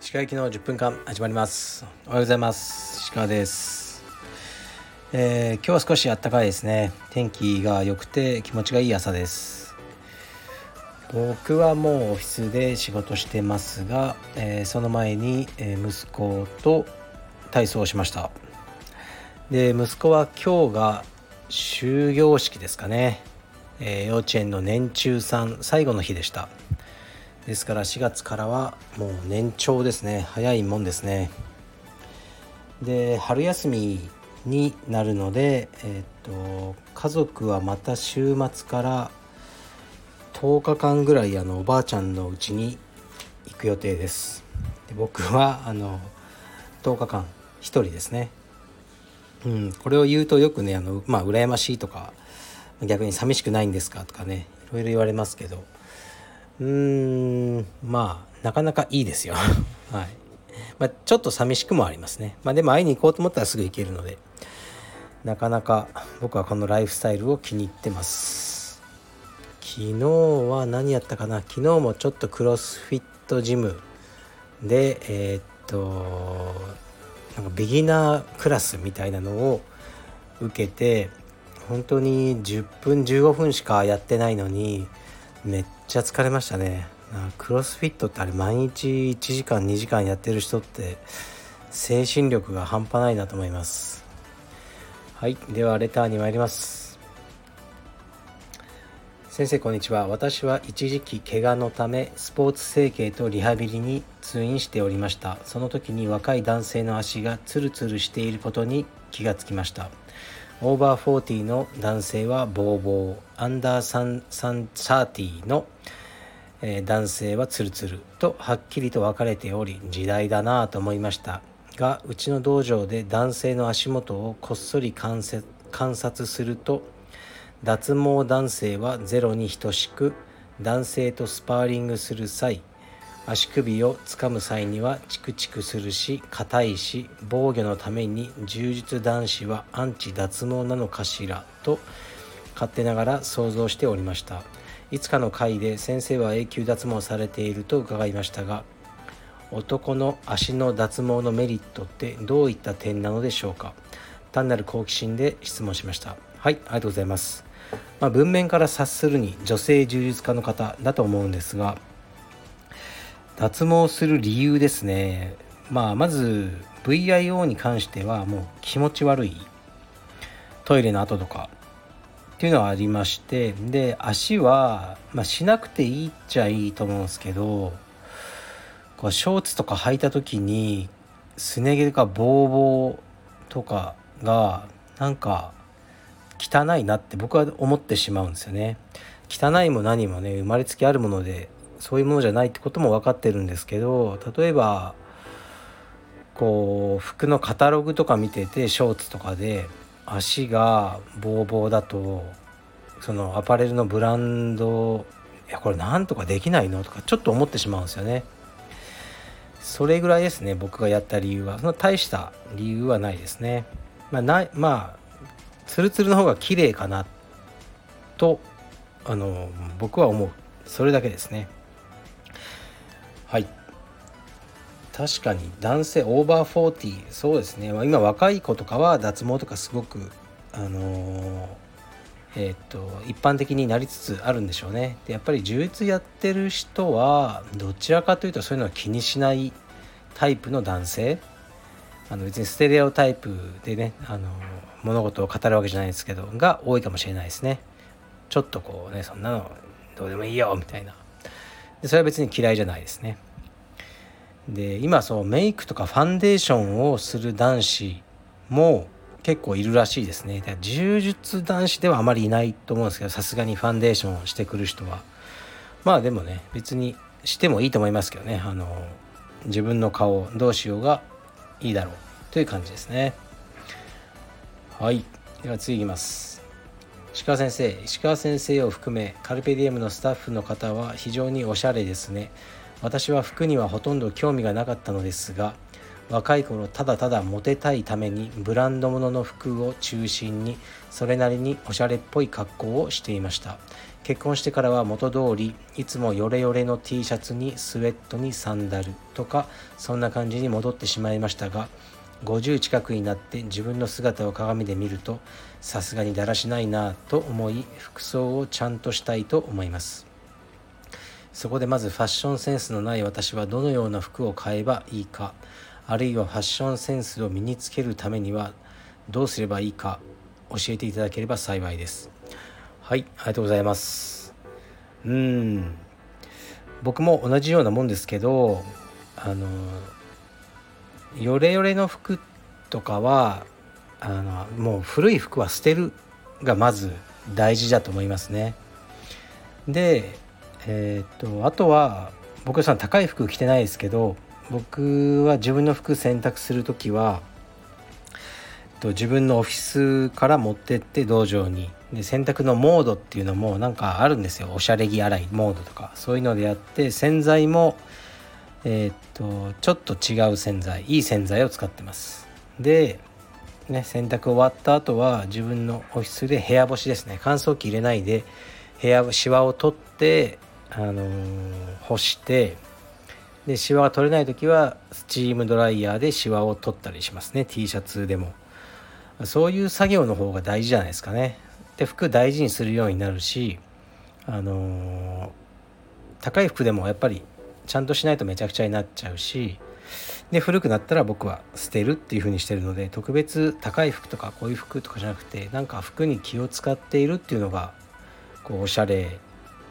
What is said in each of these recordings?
石川行きの10分間始まります。おはようございます。石川です、えー今日は少し暖かいですね。天気が良くて気持ちがいい朝です。僕はもうオフィスで仕事してますが、えーその前に、え息子と体操をしました。で息子は今日が終業式ですかね、えー幼稚園の年中さん最後の日でした。ですから4月からはもう年長ですね。早いもんですね。で春休みになるので、えー、と家族はまた週末から10日間ぐらいあのおばあちゃんの家に行く予定です。で僕はあの10日間1人ですね。うん、これを言うとよくねあのまあ羨ましいとか逆に寂しくないんですかとかねいろいろ言われますけど。うーんまあなかなかいいですよ。はい、まあ、ちょっと寂しくもありますね。まあでも会いに行こうと思ったらすぐ行けるので。なかなか僕はこのライフスタイルを気に入ってます。昨日は何やったかな？昨日もちょっとクロスフィットジムでえーっとなんかビギナークラスみたいなのを受けて本当に10分15分しかやってないのにめっちゃ疲れましたね。クロスフィットってあれ毎日1時間2時間やってる人って精神力が半端ないなと思います。はいではレターに参ります。先生こんにちは。私は一時期怪我のためスポーツ整形とリハビリに通院しておりました。その時に若い男性の足がツルツルしていることに気がつきました。オーバー40の男性はボーボーアンダー30の、えー男性はツルツルとはっきりと分かれており時代だなぁと思いましたがうちの道場で男性の足元をこっそり観察すると脱毛男性はゼロに等しく男性とスパーリングする際足首をつかむ際にはチクチクするし硬いし防御のために柔術男子はアンチ脱毛なのかしらと勝手ながら想像しておりました。いつかの回で先生は永久脱毛されていると伺いましたが男の足の脱毛のメリットってどういった点なのでしょうか。単なる好奇心で質問しました。はいありがとうございます、まあ、文面から察するに女性柔術家の方だと思うんですが脱毛する理由ですね。まあまず VIO に関してはもう気持ち悪い。トイレの後とか。っていうのはありまして。で足は、まあ、しなくていいっちゃいいと思うんですけどこうショーツとか履いた時にすね毛とかボーボーとかがなんか汚いなって僕は思ってしまうんですよね。汚いも何もね生まれつきあるものでそういうものじゃないってことも分かってるんですけど例えばこう服のカタログとか見ててショーツとかで足がボーボーだとそのアパレルのブランドいやこれなんとかできないのとかちょっと思ってしまうんですよね。それぐらいですね僕がやった理由は。その大した理由はないですね。まあないまあツルツルの方が綺麗かなとあの僕は思う。それだけですね。はい。確かに男性オーバー40そうですね、今若い子とかは脱毛とかすごくあのえーっと一般的になりつつあるんでしょうね。でやっぱり充実やってる人はどちらかというとそういうのは気にしないタイプの男性。あの別にステレオタイプでねあの物事を語るわけじゃないですけどが多いかもしれないですね。ちょっとこうねそんなのどうでもいいよみたいな。でそれは別に嫌いじゃないですね。で今そうメイクとかファンデーションをする男子も結構いるらしいですね。で柔術男子ではあまりいないと思うんですけどさすがにファンデーションしてくる人は。まあでもね別にしてもいいと思いますけどね。あの自分の顔どうしようがいいだろう。という感じですね。はい。では次いきます。石川先生石川先生を含めカルペディエムのスタッフの方は非常におしゃれですね。私は服にはほとんど興味がなかったのですが若い頃ただただモテたいためにブランド物の服を中心にそれなりにおしゃれっぽい格好をしていました。結婚してからは元通りいつもヨレヨレの T シャツにスウェットにサンダルとかそんな感じに戻ってしまいましたが50近くになって自分の姿を鏡で見るとさすがにだらしないなと思い服装をちゃんとしたいと思います。そこでまずファッションセンスのない私はどのような服を買えばいいかあるいはファッションセンスを身につけるためにはどうすればいいか教えていただければ幸いです。はいありがとうございます。うん。僕も同じようなもんですけどあのヨレヨレの服とかはあのもう古い服は捨てるがまず大事だと思いますね。でえー、っとあとは僕は高い服着てないですけど僕は自分の服洗濯する時はと自分のオフィスから持ってって道場に。で洗濯のモードっていうのもなんかあるんですよ。おしゃれ着洗いモードとか。そういうのでやって洗剤もえー、っとちょっと違う洗剤いい洗剤を使ってます。で、ね、洗濯終わった後は自分のオフィスで部屋干しですね。乾燥機入れないで部屋シワを取ってあのー、干してでシワが取れない時はスチームドライヤーでシワを取ったりしますね。T シャツでも。そういう作業の方が大事じゃないですかね。で服大事にするようになるしあのー、高い服でもやっぱりちゃんとしないとめちゃくちゃになっちゃうしで古くなったら僕は捨てるっていう風にしてるので特別高い服とかこういう服とかじゃなくてなんか服に気を使っているっていうのがこうおしゃれ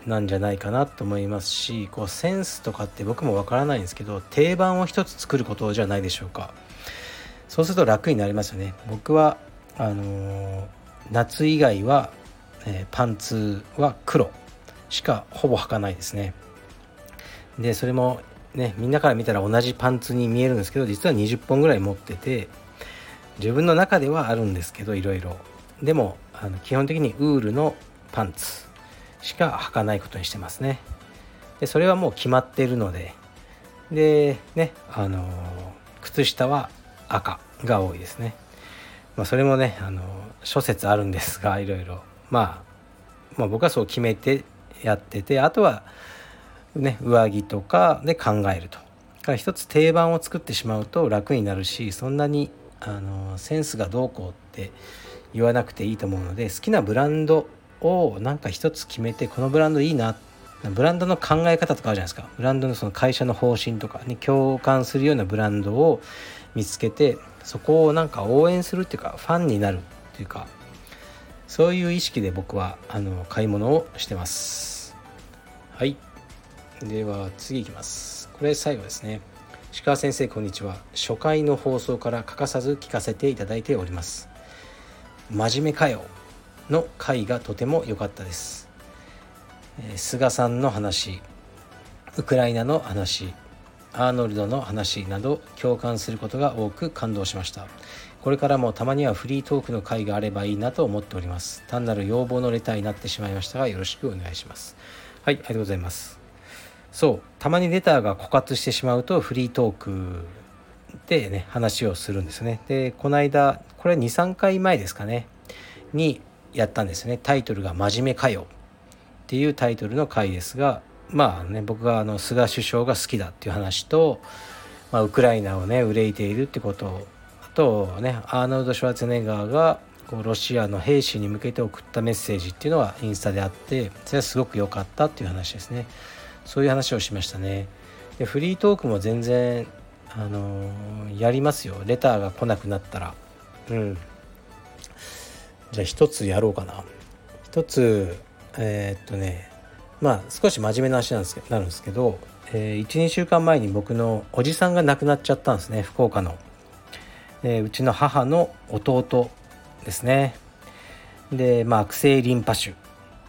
なんじゃないかなと思いますしこうセンスとかって僕もわからないんですけど定番を一つ作ることじゃないでしょうか。そうすると楽になりますよね。僕はあのー、夏以外は、えー、パンツは黒しかほぼ履かないですね。でそれもねみんなから見たら同じパンツに見えるんですけど実は20本ぐらい持ってて自分の中ではあるんですけどいろいろでもあの基本的にウールのパンツしか履かないことにしてますね。でそれはもう決まっているのででねあの靴下は赤が多いですね。まあ、それもねあの諸説あるんですがいろいろ、まあ、まあ僕はそう決めてやっててあとはね上着とかで考えると。から一つ定番を作ってしまうと楽になるしそんなにあのセンスがどうこうって言わなくていいと思うので好きなブランドをなんか一つ決めてこのブランドいいなブランドの考え方とかあるじゃないですか。ブランドのその会社の方針とかに共感するようなブランドを見つけてそこをなんか応援するっていうかファンになるっていうかそういう意識で僕はあの買い物をしてます。はい。では次いきます。これ最後ですね。石川先生こんにちは。初回の放送から欠かさず聞かせていただいております。真面目かよの回がとても良かったです、え、菅さんの話ウクライナの話アーノルドの話など共感することが多く感動しました。これからもたまにはフリートークの回があればいいなと思っております。単なる要望のレターになってしまいましたがよろしくお願いします。はいありがとうございます。そう。たまにレターが枯渇してしまうとフリートークでね話をするんですね。でこの間これ23回前ですかね。にやったんですね。タイトルが「真面目かよ」っていうタイトルの回ですがまあね僕があの菅首相が好きだっていう話と、まあ、ウクライナをね憂いているってことあとねアーノルド・シュワルツネガーがこうロシアの兵士に向けて送ったメッセージっていうのはインスタであってそれはすごく良かったっていう話ですね。そういう話をしましたね。でフリートークも全然あのー、やりますよ。レターが来なくなったら。うん。じゃあ一つやろうかな。一つえー、っとねまあ少し真面目な話なんですけなるんですけど、えー、12週間前に僕のおじさんが亡くなっちゃったんですね福岡の、えー、うちの母の弟ですね。でまあ悪性リンパ腫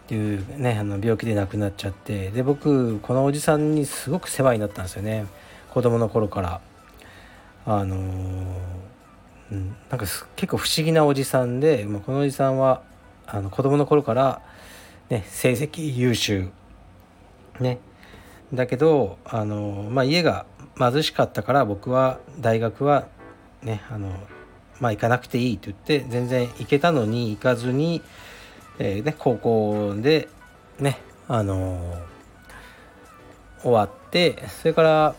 っていうねあの病気で亡くなっちゃってで僕このおじさんにすごく世話になったんですよね。子供の頃から。あのーうん、なんか結構不思議なおじさんで、まあ、このおじさんはあの子供の頃から、ね、成績優秀。ね。だけどあの、まあ、家が貧しかったから僕は大学はねあのまあ行かなくていいと言って全然行けたのに行かずに、えー、ね、高校でねあの終わってそれから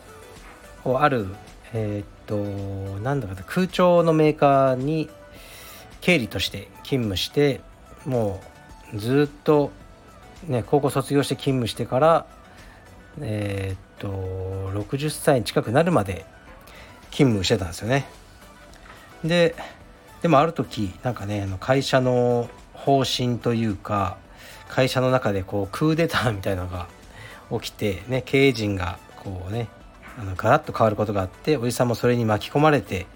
あるえー、っとなんだか空調のメーカーに経理として勤務してもうずっとね高校卒業して勤務してからえー、っと60歳近くなるまで勤務してたんですよね。ででもある時なんかね会社の方針というか会社の中でこうクーデターみたいなのが起きてね経営陣がこうねあのガラッと変わることがあっておじさんもそれに巻き込まれて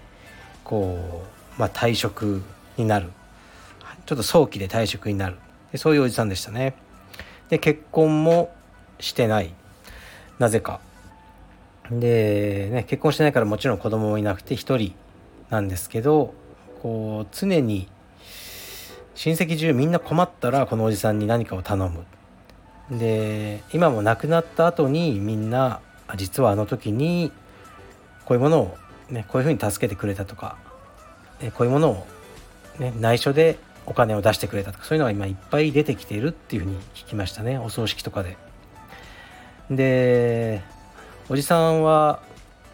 こう、まあ、退職になる。ちょっと早期で退職になる。でそういうおじさんでしたね。で結婚もしてない。なぜか。で、ね、結婚してないからもちろん子供もいなくて一人なんですけどこう常に親戚中みんな困ったらこのおじさんに何かを頼むで今も亡くなった後にみんな実はあの時にこういうものを、ね、こういうふうに助けてくれたとかこういうものを、ね、内緒でお金を出してくれたとかそういうのが今いっぱい出てきているっていうふうに聞きましたねお葬式とかで。でおじさんは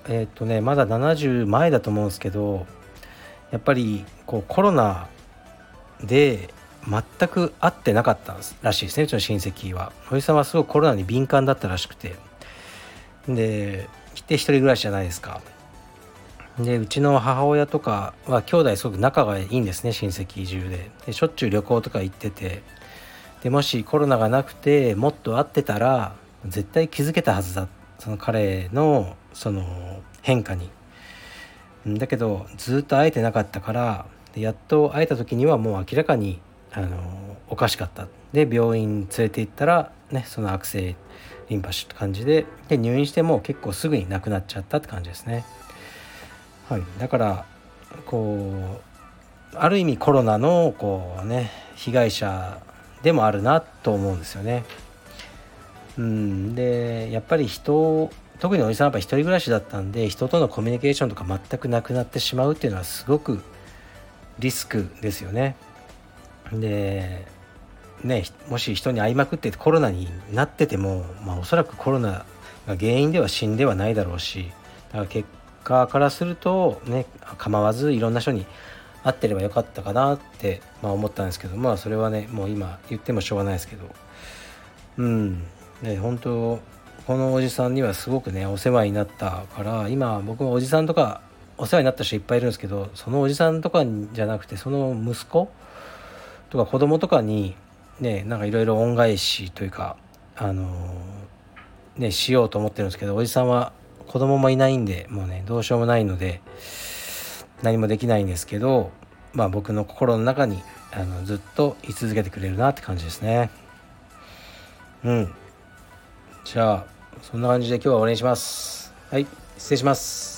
えっ、とねまだ70前だと思うんですけどやっぱりこうコロナで全く会ってなかったらしいですね。うちの親戚は。おじさんはすごくコロナに敏感だったらしくて。で来て一人暮らしじゃないですか。でうちの母親とかは兄弟すごく仲がいいんですね親戚中で。でしょっちゅう旅行とか行ってて。でもしコロナがなくてもっと会ってたら絶対気づけたはずだ。その彼のその変化に。だけどずっと会えてなかったからやっと会えた時にはもう明らかにあのおかしかったで病院連れて行ったらねその悪性リンパ腫って感じでで入院しても結構すぐに亡くなっちゃったって感じですね。はい、だからこうある意味コロナのこうね被害者でもあるなと思うんですよね。うん、でやっぱり人特におじさんはやっぱ一人暮らしだったんで人とのコミュニケーションとか全くなくなってしまうっていうのはすごくリスクですよね。でねもし人に会いまくってコロナになってても、まあ、おそらくコロナが原因では死んではないだろうしだから結果からするとね構わずいろんな人に会ってればよかったかなって、まあ、思ったんですけどまあそれはねもう今言ってもしょうがないですけどうんね本当このおじさんにはすごくねお世話になったから今僕もおじさんとかお世話になった人いっぱいいるんですけどそのおじさんとかじゃなくてその息子とか子供とかにねなんかいろいろ恩返しというかあのねしようと思ってるんですけどおじさんは子供もいないんでもうねどうしようもないので何もできないんですけどまあ僕の心の中にあのずっと居続けてくれるなって感じですね。うん。じゃあそんな感じで今日は終わりにします。はい失礼します。